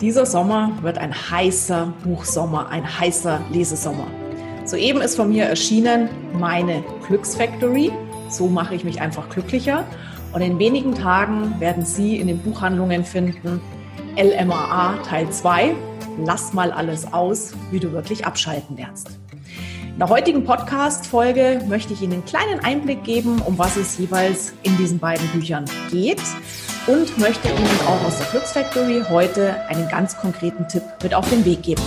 Dieser Sommer wird ein heißer Buchsommer, ein heißer Lesesommer. Soeben ist von mir erschienen meine Glücksfactory. So mache ich mich einfach glücklicher. Und in wenigen Tagen werden Sie in den Buchhandlungen finden LMAA Teil 2. Lass mal alles aus, wie du wirklich abschalten lernst. In der heutigen Podcast-Folge möchte ich Ihnen einen kleinen Einblick geben, um was es jeweils in diesen beiden Büchern geht und möchte Ihnen auch aus der Glücksfactory heute einen ganz konkreten Tipp mit auf den Weg geben.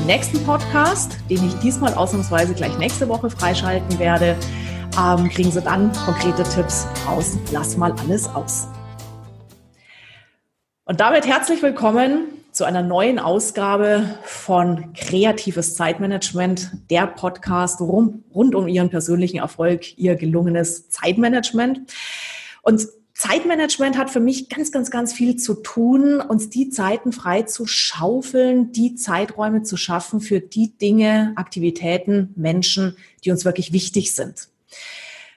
Im nächsten Podcast, den ich diesmal ausnahmsweise gleich nächste Woche freischalten werde, ähm, kriegen Sie dann konkrete Tipps aus Lass mal alles aus. Und damit herzlich willkommen zu einer neuen Ausgabe von Kreatives Zeitmanagement, der Podcast rund um Ihren persönlichen Erfolg, Ihr gelungenes Zeitmanagement. Und Zeitmanagement hat für mich ganz, ganz, ganz viel zu tun, uns die Zeiten frei zu schaufeln, die Zeiträume zu schaffen für die Dinge, Aktivitäten, Menschen, die uns wirklich wichtig sind.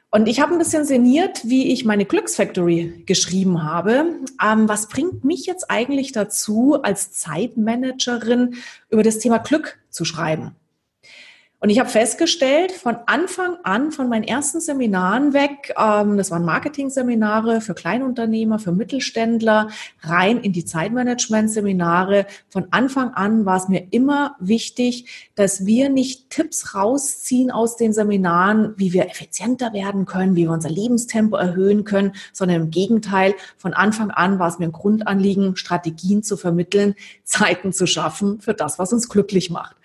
Und ich habe ein bisschen sinniert, wie ich meine Glücksfactory geschrieben habe. Ähm, was bringt mich jetzt eigentlich dazu, als Zeitmanagerin über das Thema Glück zu schreiben? Und ich habe festgestellt, von Anfang an, von meinen ersten Seminaren weg, ähm, das waren Marketing-Seminare für Kleinunternehmer, für Mittelständler, rein in die Zeitmanagement-Seminare. Von Anfang an war es mir immer wichtig, dass wir nicht Tipps rausziehen aus den Seminaren, wie wir effizienter werden können, wie wir unser Lebenstempo erhöhen können, sondern im Gegenteil, von Anfang an war es mir ein Grundanliegen, Strategien zu vermitteln, Zeiten zu schaffen für das, was uns glücklich macht.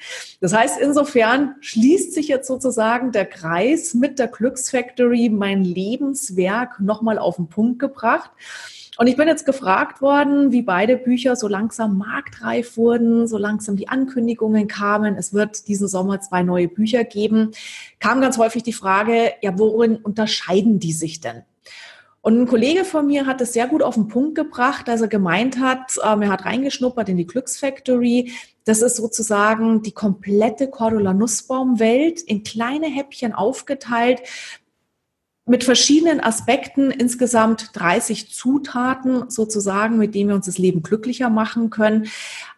Das heißt, insofern schließt sich jetzt sozusagen der Kreis mit der Glücksfactory, mein Lebenswerk nochmal auf den Punkt gebracht. Und ich bin jetzt gefragt worden, wie beide Bücher so langsam marktreif wurden, so langsam die Ankündigungen kamen, es wird diesen Sommer zwei neue Bücher geben, kam ganz häufig die Frage, ja, worin unterscheiden die sich denn? Und ein Kollege von mir hat es sehr gut auf den Punkt gebracht, dass er gemeint hat, ähm, er hat reingeschnuppert in die Glücksfactory. Das ist sozusagen die komplette Cordula Nussbaum-Welt in kleine Häppchen aufgeteilt mit verschiedenen Aspekten, insgesamt 30 Zutaten sozusagen, mit denen wir uns das Leben glücklicher machen können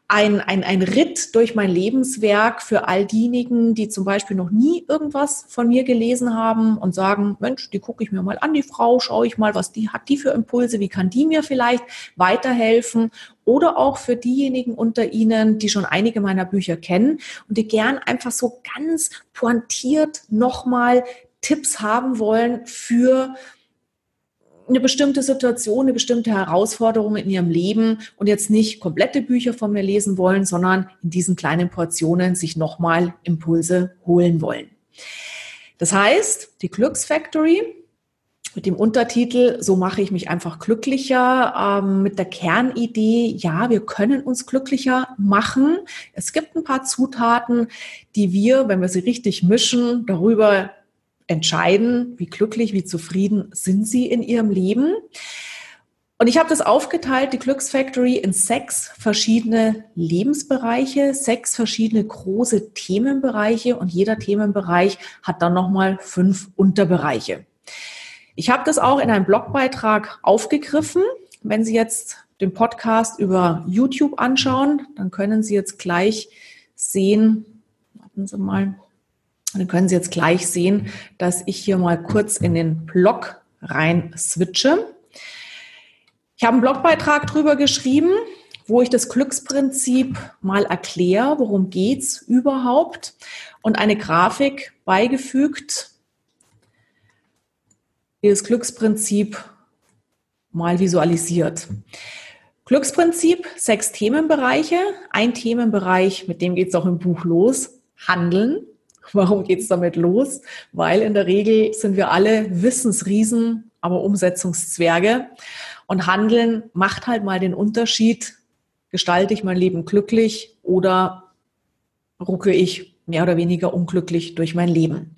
ein, ein, ein Ritt durch mein Lebenswerk für all diejenigen, die zum Beispiel noch nie irgendwas von mir gelesen haben und sagen, Mensch, die gucke ich mir mal an, die Frau, schaue ich mal, was die hat die für Impulse, wie kann die mir vielleicht weiterhelfen? Oder auch für diejenigen unter Ihnen, die schon einige meiner Bücher kennen und die gern einfach so ganz pointiert nochmal Tipps haben wollen für eine bestimmte Situation, eine bestimmte Herausforderung in ihrem Leben und jetzt nicht komplette Bücher von mir lesen wollen, sondern in diesen kleinen Portionen sich nochmal Impulse holen wollen. Das heißt, die Glücksfactory mit dem Untertitel So mache ich mich einfach glücklicher, ähm, mit der Kernidee, ja, wir können uns glücklicher machen. Es gibt ein paar Zutaten, die wir, wenn wir sie richtig mischen, darüber entscheiden, wie glücklich, wie zufrieden sind sie in ihrem Leben. Und ich habe das aufgeteilt, die Glücksfactory, in sechs verschiedene Lebensbereiche, sechs verschiedene große Themenbereiche und jeder Themenbereich hat dann nochmal fünf Unterbereiche. Ich habe das auch in einem Blogbeitrag aufgegriffen. Wenn Sie jetzt den Podcast über YouTube anschauen, dann können Sie jetzt gleich sehen, warten Sie mal, dann können Sie jetzt gleich sehen, dass ich hier mal kurz in den Blog rein switche. Ich habe einen Blogbeitrag drüber geschrieben, wo ich das Glücksprinzip mal erkläre, worum geht's überhaupt und eine Grafik beigefügt, die das Glücksprinzip mal visualisiert. Glücksprinzip, sechs Themenbereiche. Ein Themenbereich, mit dem geht es auch im Buch los, Handeln. Warum geht es damit los? Weil in der Regel sind wir alle Wissensriesen, aber Umsetzungszwerge. Und Handeln macht halt mal den Unterschied. Gestalte ich mein Leben glücklich oder rucke ich mehr oder weniger unglücklich durch mein Leben?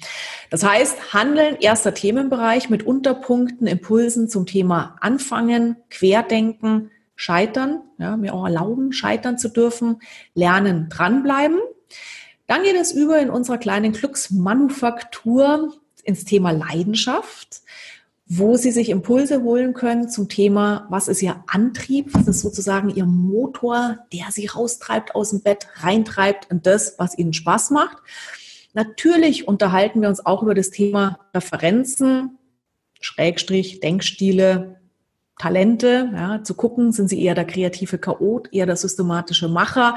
Das heißt, Handeln, erster Themenbereich mit Unterpunkten, Impulsen zum Thema Anfangen, Querdenken, Scheitern, ja, mir auch erlauben, scheitern zu dürfen, lernen, dranbleiben. Dann geht es über in unserer kleinen Glücksmanufaktur ins Thema Leidenschaft. wo Sie sich Impulse holen können zum Thema, was ist Ihr Antrieb, was ist sozusagen Ihr Motor, der Sie raustreibt aus dem Bett, reintreibt in das, was Ihnen Spaß macht. Natürlich unterhalten wir uns auch über das Thema Referenzen, Schrägstrich, Denkstile, Talente, ja, zu gucken, sind sie eher der kreative Chaot, eher der systematische Macher.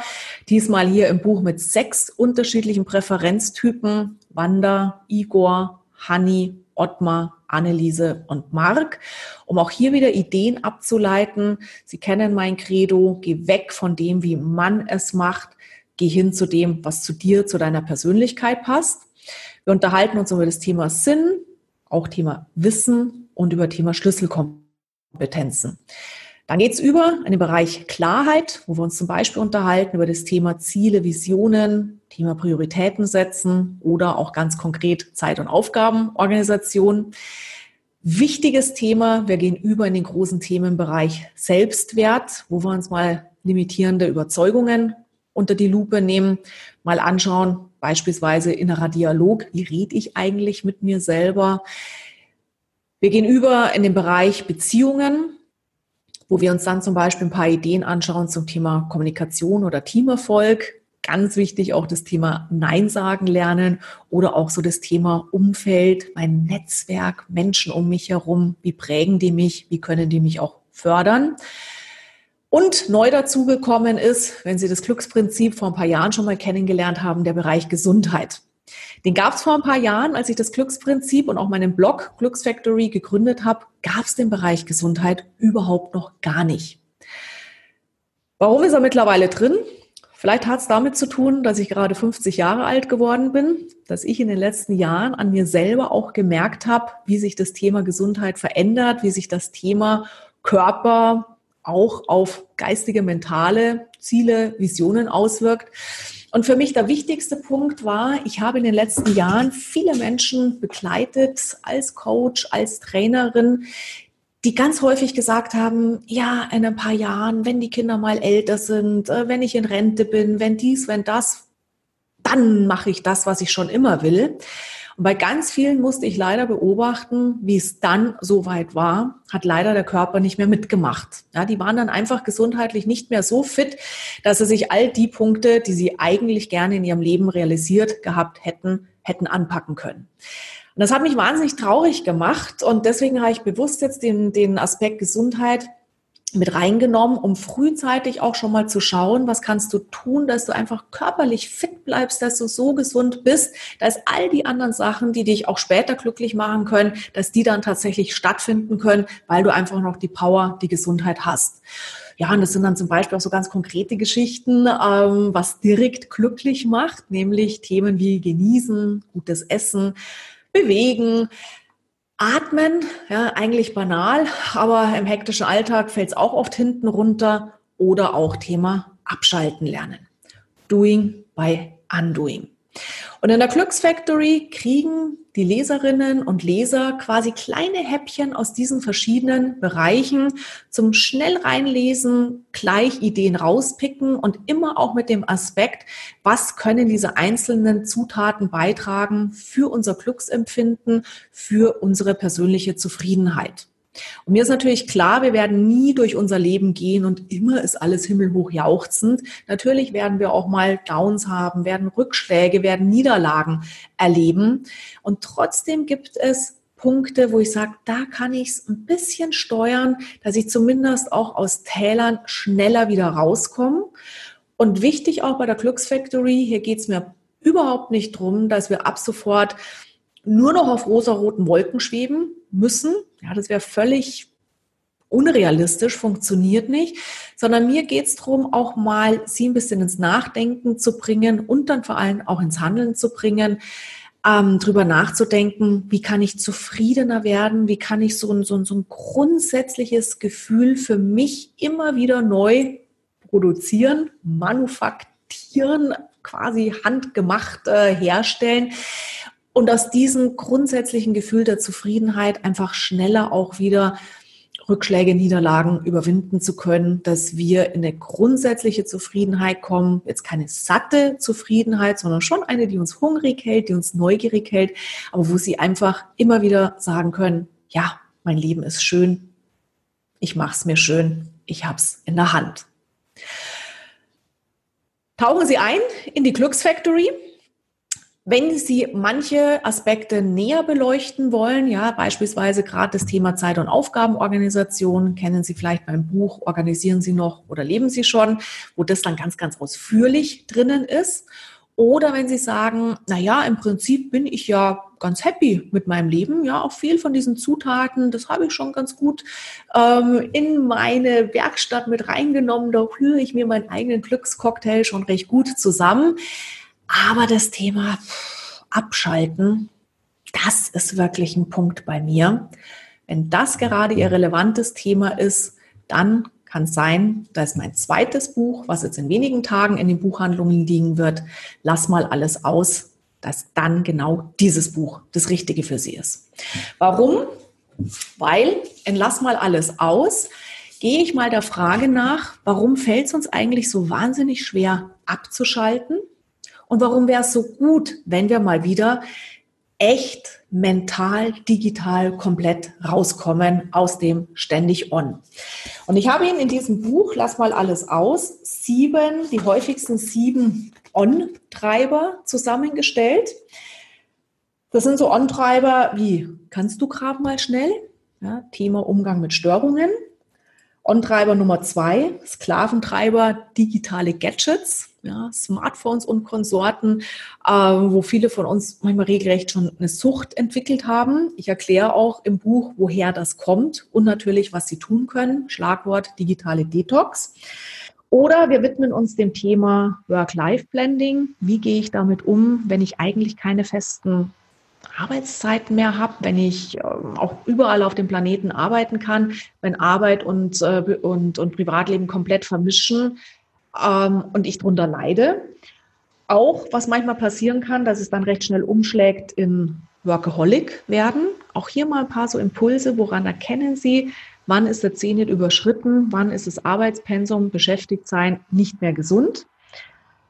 Diesmal hier im Buch mit sechs unterschiedlichen Präferenztypen. Wanda, Igor, Hanni, Ottmar, Anneliese und Mark, um auch hier wieder Ideen abzuleiten. Sie kennen mein Credo, geh weg von dem, wie man es macht, geh hin zu dem, was zu dir, zu deiner Persönlichkeit passt. Wir unterhalten uns über das Thema Sinn, auch Thema Wissen und über Thema Schlüsselkompetenzen. Dann geht's über in den Bereich Klarheit, wo wir uns zum Beispiel unterhalten über das Thema Ziele, Visionen, Thema Prioritäten setzen oder auch ganz konkret Zeit- und Aufgabenorganisation. Wichtiges Thema, wir gehen über in den großen Themenbereich Selbstwert, wo wir uns mal limitierende Überzeugungen unter die Lupe nehmen, mal anschauen, beispielsweise innerer Dialog, wie rede ich eigentlich mit mir selber. Wir gehen über in den Bereich Beziehungen, wo wir uns dann zum Beispiel ein paar Ideen anschauen zum Thema Kommunikation oder Teamerfolg. Ganz wichtig auch das Thema Nein sagen lernen oder auch so das Thema Umfeld, mein Netzwerk, Menschen um mich herum. Wie prägen die mich? Wie können die mich auch fördern? Und neu dazugekommen ist, wenn Sie das Glücksprinzip vor ein paar Jahren schon mal kennengelernt haben, der Bereich Gesundheit. Den gab es vor ein paar Jahren, als ich das Glücksprinzip und auch meinen Blog Glücksfactory gegründet habe, gab es den Bereich Gesundheit überhaupt noch gar nicht. Warum ist er mittlerweile drin? Vielleicht hat es damit zu tun, dass ich gerade 50 Jahre alt geworden bin, dass ich in den letzten Jahren an mir selber auch gemerkt habe, wie sich das Thema Gesundheit verändert, wie sich das Thema Körper auch auf geistige, mentale Ziele, Visionen auswirkt. Und für mich der wichtigste Punkt war, ich habe in den letzten Jahren viele Menschen begleitet als Coach, als Trainerin, die ganz häufig gesagt haben, ja, in ein paar Jahren, wenn die Kinder mal älter sind, äh, wenn ich in Rente bin, wenn dies, wenn das, dann mache ich das, was ich schon immer will. Und bei ganz vielen musste ich leider beobachten, wie es dann so weit war, hat leider der Körper nicht mehr mitgemacht. Ja, die waren dann einfach gesundheitlich nicht mehr so fit, dass sie sich all die Punkte, die sie eigentlich gerne in ihrem Leben realisiert gehabt hätten, hätten anpacken können. Und das hat mich wahnsinnig traurig gemacht und deswegen habe ich bewusst jetzt den, den Aspekt Gesundheit mit reingenommen, um frühzeitig auch schon mal zu schauen, was kannst du tun, dass du einfach körperlich fit bleibst, dass du so gesund bist, dass all die anderen Sachen, die dich auch später glücklich machen können, dass die dann tatsächlich stattfinden können, weil du einfach noch die Power, die Gesundheit hast. Ja, und das sind dann zum Beispiel auch so ganz konkrete Geschichten, ähm, was direkt glücklich macht, nämlich Themen wie genießen, gutes Essen, bewegen, Atmen, ja, eigentlich banal, aber im hektischen Alltag fällt es auch oft hinten runter oder auch Thema Abschalten lernen. Doing by Undoing. Und in der Glücksfactory kriegen die Leserinnen und Leser quasi kleine Häppchen aus diesen verschiedenen Bereichen zum schnell reinlesen, gleich Ideen rauspicken und immer auch mit dem Aspekt, was können diese einzelnen Zutaten beitragen für unser Glücksempfinden, für unsere persönliche Zufriedenheit. Und mir ist natürlich klar, wir werden nie durch unser Leben gehen und immer ist alles himmelhoch jauchzend. Natürlich werden wir auch mal Downs haben, werden Rückschläge, werden Niederlagen erleben. Und trotzdem gibt es Punkte, wo ich sage, da kann ich es ein bisschen steuern, dass ich zumindest auch aus Tälern schneller wieder rauskomme. Und wichtig auch bei der Glücksfactory, hier geht es mir überhaupt nicht drum, dass wir ab sofort nur noch auf rosaroten Wolken schweben müssen. Ja, das wäre völlig unrealistisch, funktioniert nicht, sondern mir geht es darum, auch mal sie ein bisschen ins Nachdenken zu bringen und dann vor allem auch ins Handeln zu bringen, ähm, drüber nachzudenken, wie kann ich zufriedener werden, wie kann ich so ein, so, ein, so ein grundsätzliches Gefühl für mich immer wieder neu produzieren, manufaktieren, quasi handgemacht äh, herstellen, und aus diesem grundsätzlichen Gefühl der Zufriedenheit einfach schneller auch wieder Rückschläge, Niederlagen überwinden zu können, dass wir in eine grundsätzliche Zufriedenheit kommen. Jetzt keine satte Zufriedenheit, sondern schon eine, die uns hungrig hält, die uns neugierig hält, aber wo sie einfach immer wieder sagen können, ja, mein Leben ist schön, ich mache es mir schön, ich habe es in der Hand. Tauchen Sie ein in die Glücksfactory. Wenn Sie manche Aspekte näher beleuchten wollen, ja, beispielsweise gerade das Thema Zeit- und Aufgabenorganisation, kennen Sie vielleicht beim Buch Organisieren Sie noch oder leben Sie schon, wo das dann ganz, ganz ausführlich drinnen ist. Oder wenn Sie sagen, na ja, im Prinzip bin ich ja ganz happy mit meinem Leben, ja, auch viel von diesen Zutaten, das habe ich schon ganz gut ähm, in meine Werkstatt mit reingenommen, da rühre ich mir meinen eigenen Glückscocktail schon recht gut zusammen. Aber das Thema Abschalten, das ist wirklich ein Punkt bei mir. Wenn das gerade Ihr relevantes Thema ist, dann kann es sein, dass mein zweites Buch, was jetzt in wenigen Tagen in den Buchhandlungen liegen wird, Lass mal alles aus, dass dann genau dieses Buch das Richtige für Sie ist. Warum? Weil in Lass mal alles aus gehe ich mal der Frage nach, warum fällt es uns eigentlich so wahnsinnig schwer abzuschalten? Und warum wäre es so gut, wenn wir mal wieder echt mental, digital komplett rauskommen aus dem ständig on. Und ich habe Ihnen in diesem Buch, lass mal alles aus, sieben, die häufigsten sieben On-Treiber zusammengestellt. Das sind so On-Treiber wie, kannst du gerade mal schnell? Ja, Thema Umgang mit Störungen. On-Treiber Nummer zwei, Sklaventreiber, digitale Gadgets ja, Smartphones und Konsorten, äh, wo viele von uns manchmal regelrecht schon eine Sucht entwickelt haben. Ich erkläre auch im Buch, woher das kommt und natürlich, was sie tun können. Schlagwort digitale Detox. Oder wir widmen uns dem Thema Work-Life-Blending. Wie gehe ich damit um, wenn ich eigentlich keine festen Arbeitszeiten mehr habe, wenn ich äh, auch überall auf dem Planeten arbeiten kann, wenn Arbeit und, äh, und, und Privatleben komplett vermischen, ähm, und ich darunter leide. Auch was manchmal passieren kann, dass es dann recht schnell umschlägt in Workaholic werden. Auch hier mal ein paar so Impulse, woran erkennen Sie, wann ist der Zenit überschritten, wann ist das Arbeitspensum, beschäftigt sein, nicht mehr gesund.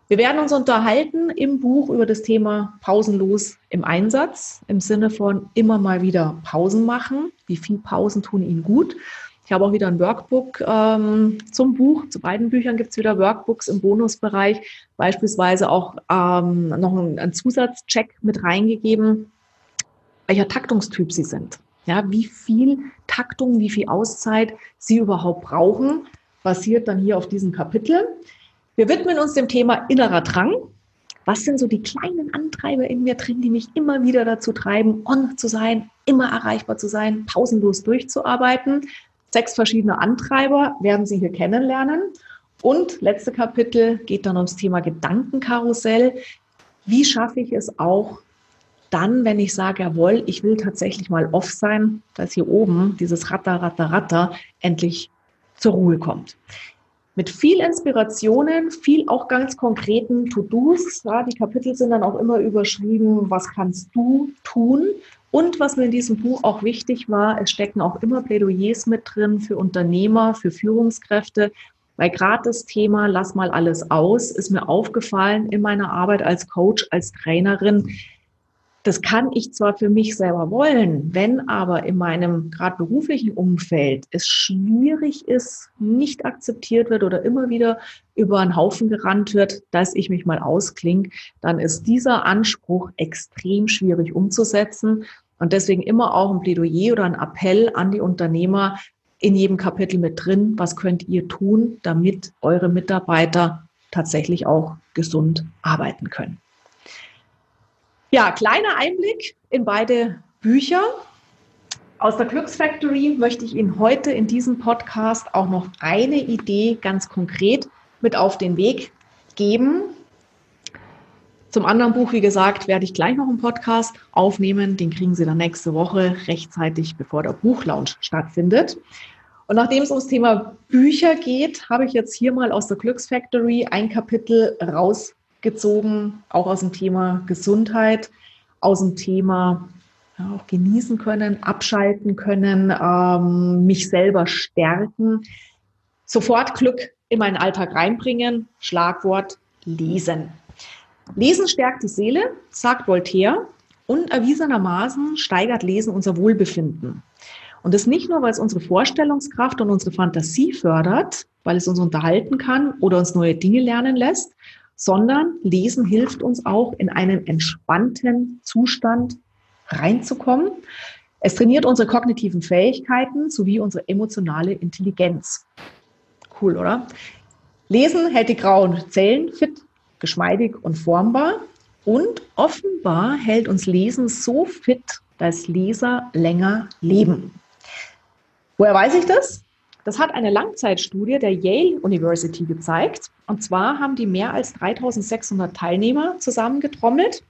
Wir werden uns unterhalten im Buch über das Thema pausenlos im Einsatz, im Sinne von immer mal wieder Pausen machen. Wie viel Pausen tun Ihnen gut? Ich habe auch wieder ein Workbook ähm, zum Buch. Zu beiden Büchern gibt es wieder Workbooks im Bonusbereich. Beispielsweise auch ähm, noch einen, Zusatzcheck mit reingegeben, welcher Taktungstyp Sie sind. Ja, wie viel Taktung, wie viel Auszeit Sie überhaupt brauchen, basiert dann hier auf diesem Kapitel. Wir widmen uns dem Thema innerer Drang. Was sind so die kleinen Antreiber in mir drin, die mich immer wieder dazu treiben, on zu sein, immer erreichbar zu sein, pausenlos durchzuarbeiten? Sechs verschiedene Antreiber werden Sie hier kennenlernen. Und letzte Kapitel geht dann ums Thema Gedankenkarussell. Wie schaffe ich es auch dann, wenn ich sage, jawohl, ich will tatsächlich mal off sein, dass hier oben dieses Ratter, Ratter, Ratter endlich zur Ruhe kommt. Mit viel Inspirationen, viel auch ganz konkreten To-Dos. Ja, die Kapitel sind dann auch immer überschrieben, was kannst du tun? Und was mir in diesem Buch auch wichtig war, es stecken auch immer Plädoyers mit drin für Unternehmer, für Führungskräfte, weil gerade das Thema Lass mal alles aus ist mir aufgefallen in meiner Arbeit als Coach, als Trainerin das kann ich zwar für mich selber wollen, wenn aber in meinem gerade beruflichen Umfeld es schwierig ist, nicht akzeptiert wird oder immer wieder über einen Haufen gerannt wird, dass ich mich mal ausklinge, dann ist dieser Anspruch extrem schwierig umzusetzen. Und deswegen immer auch ein Plädoyer oder ein Appell an die Unternehmer in jedem Kapitel mit drin. Was könnt ihr tun, damit eure Mitarbeiter tatsächlich auch gesund arbeiten können? Ja, kleiner Einblick in beide Bücher. Aus der Glücksfactory möchte ich Ihnen heute in diesem Podcast auch noch eine Idee ganz konkret mit auf den Weg geben. Zum anderen Buch, wie gesagt, werde ich gleich noch einen Podcast aufnehmen. Den kriegen Sie dann nächste Woche rechtzeitig, bevor der Buchlaunch stattfindet. Und nachdem es ums Thema Bücher geht, habe ich jetzt hier mal aus der Glücksfactory ein Kapitel raus gezogen, auch aus dem Thema Gesundheit, aus dem Thema ja, auch genießen können, abschalten können, ähm, mich selber stärken, sofort Glück in meinen Alltag reinbringen. Schlagwort Lesen. Lesen stärkt die Seele, sagt Voltaire, und erwiesenermaßen steigert Lesen unser Wohlbefinden. Und das nicht nur, weil es unsere Vorstellungskraft und unsere Fantasie fördert, weil es uns unterhalten kann oder uns neue Dinge lernen lässt, sondern Lesen hilft uns auch in einen entspannten Zustand reinzukommen. Es trainiert unsere kognitiven Fähigkeiten sowie unsere emotionale Intelligenz. Cool, oder? Lesen hält die grauen Zellen fit, geschmeidig und formbar. Und offenbar hält uns Lesen so fit, dass Leser länger leben. Woher weiß ich das? Das hat eine Langzeitstudie der Yale University gezeigt. Und zwar haben die mehr als 3600 Teilnehmer zusammengetrommelt.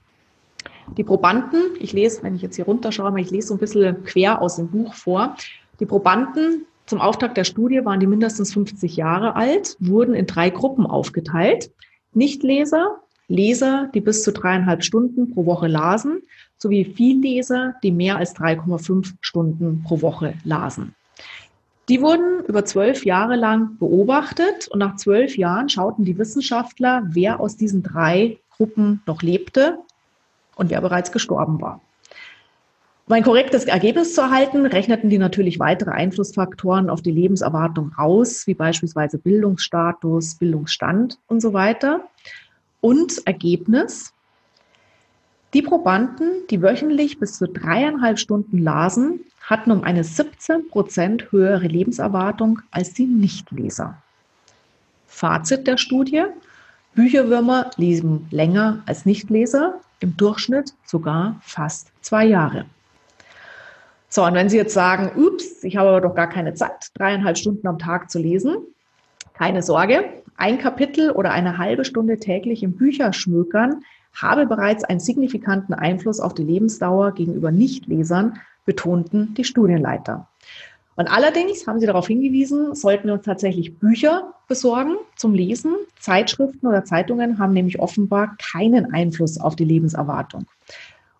Die Probanden, ich lese, wenn ich jetzt hier runterschaue, ich lese so ein bisschen quer aus dem Buch vor. Die Probanden zum Auftakt der Studie waren die mindestens 50 Jahre alt, wurden in drei Gruppen aufgeteilt. Nichtleser, Leser, die bis zu dreieinhalb Stunden pro Woche lasen, sowie Vielleser, die mehr als 3,5 Stunden pro Woche lasen. Die wurden über zwölf Jahre lang beobachtet und nach zwölf Jahren schauten die Wissenschaftler, wer aus diesen drei Gruppen noch lebte und wer bereits gestorben war. Um ein korrektes Ergebnis zu erhalten, rechneten die natürlich weitere Einflussfaktoren auf die Lebenserwartung aus, wie beispielsweise Bildungsstatus, Bildungsstand und so weiter. Und Ergebnis, die Probanden, die wöchentlich bis zu dreieinhalb Stunden lasen, hatten um eine 17 Prozent höhere Lebenserwartung als die Nichtleser. Fazit der Studie, Bücherwürmer lesen länger als Nichtleser, im Durchschnitt sogar fast zwei Jahre. So, und wenn Sie jetzt sagen, ups, ich habe aber doch gar keine Zeit, dreieinhalb Stunden am Tag zu lesen, keine Sorge, ein Kapitel oder eine halbe Stunde täglich im Bücherschmökern habe bereits einen signifikanten Einfluss auf die Lebensdauer gegenüber Nichtlesern, betonten die Studienleiter. Und allerdings haben sie darauf hingewiesen, sollten wir uns tatsächlich Bücher besorgen zum Lesen. Zeitschriften oder Zeitungen haben nämlich offenbar keinen Einfluss auf die Lebenserwartung.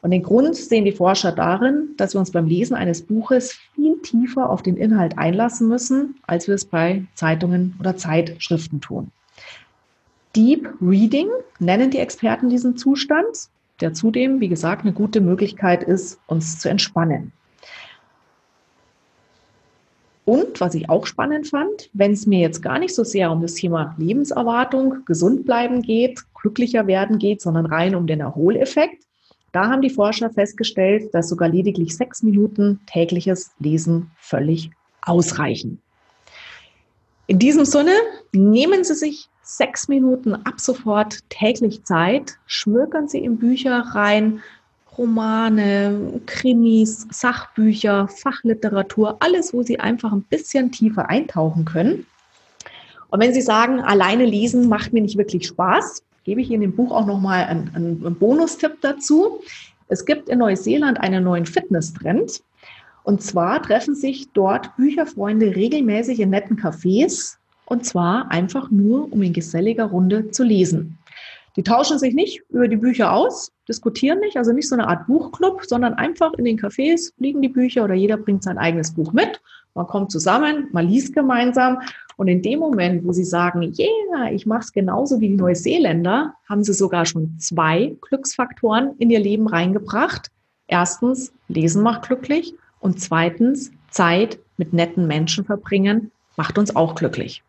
Und den Grund sehen die Forscher darin, dass wir uns beim Lesen eines Buches viel tiefer auf den Inhalt einlassen müssen, als wir es bei Zeitungen oder Zeitschriften tun. Deep Reading nennen die Experten diesen Zustand, der zudem, wie gesagt, eine gute Möglichkeit ist, uns zu entspannen. Und was ich auch spannend fand, wenn es mir jetzt gar nicht so sehr um das Thema Lebenserwartung, gesund bleiben geht, glücklicher werden geht, sondern rein um den Erholeffekt, da haben die Forscher festgestellt, dass sogar lediglich sechs Minuten tägliches Lesen völlig ausreichen. In diesem Sinne, nehmen Sie sich sechs Minuten ab sofort täglich Zeit, schmökern Sie in Bücher rein, Romane, Krimis, Sachbücher, Fachliteratur, alles, wo Sie einfach ein bisschen tiefer eintauchen können. Und wenn Sie sagen, alleine lesen macht mir nicht wirklich Spaß, gebe ich Ihnen im Buch auch nochmal einen, einen Bonustipp dazu. Es gibt in Neuseeland einen neuen Fitness-Trend. Und zwar treffen sich dort Bücherfreunde regelmäßig in netten Cafés. Und zwar einfach nur, um in geselliger Runde zu lesen. Die tauschen sich nicht über die Bücher aus, diskutieren nicht, also nicht so eine Art Buchclub, sondern einfach in den Cafés liegen die Bücher oder jeder bringt sein eigenes Buch mit. Man kommt zusammen, man liest gemeinsam und in dem Moment, wo sie sagen, yeah, ich mache es genauso wie die Neuseeländer, haben sie sogar schon zwei Glücksfaktoren in ihr Leben reingebracht. Erstens, Lesen macht glücklich und zweitens, Zeit mit netten Menschen verbringen macht uns auch glücklich.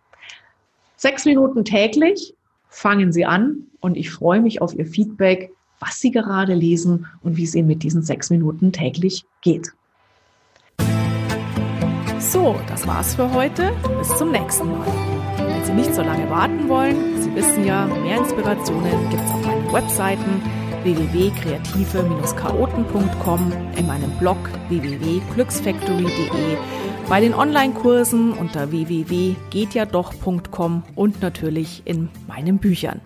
Sechs Minuten täglich fangen Sie an und ich freue mich auf Ihr Feedback, was Sie gerade lesen und wie es Ihnen mit diesen sechs Minuten täglich geht. So, das war's für heute. Bis zum nächsten Mal. Wenn Sie nicht so lange warten wollen, Sie wissen ja, mehr Inspirationen gibt's auf meinen Webseiten www.kreative-chaoten.com, in meinem Blog www.glücksfactory.de, bei den Online-Kursen unter www.gehtjadoch.com und natürlich in meinen Büchern.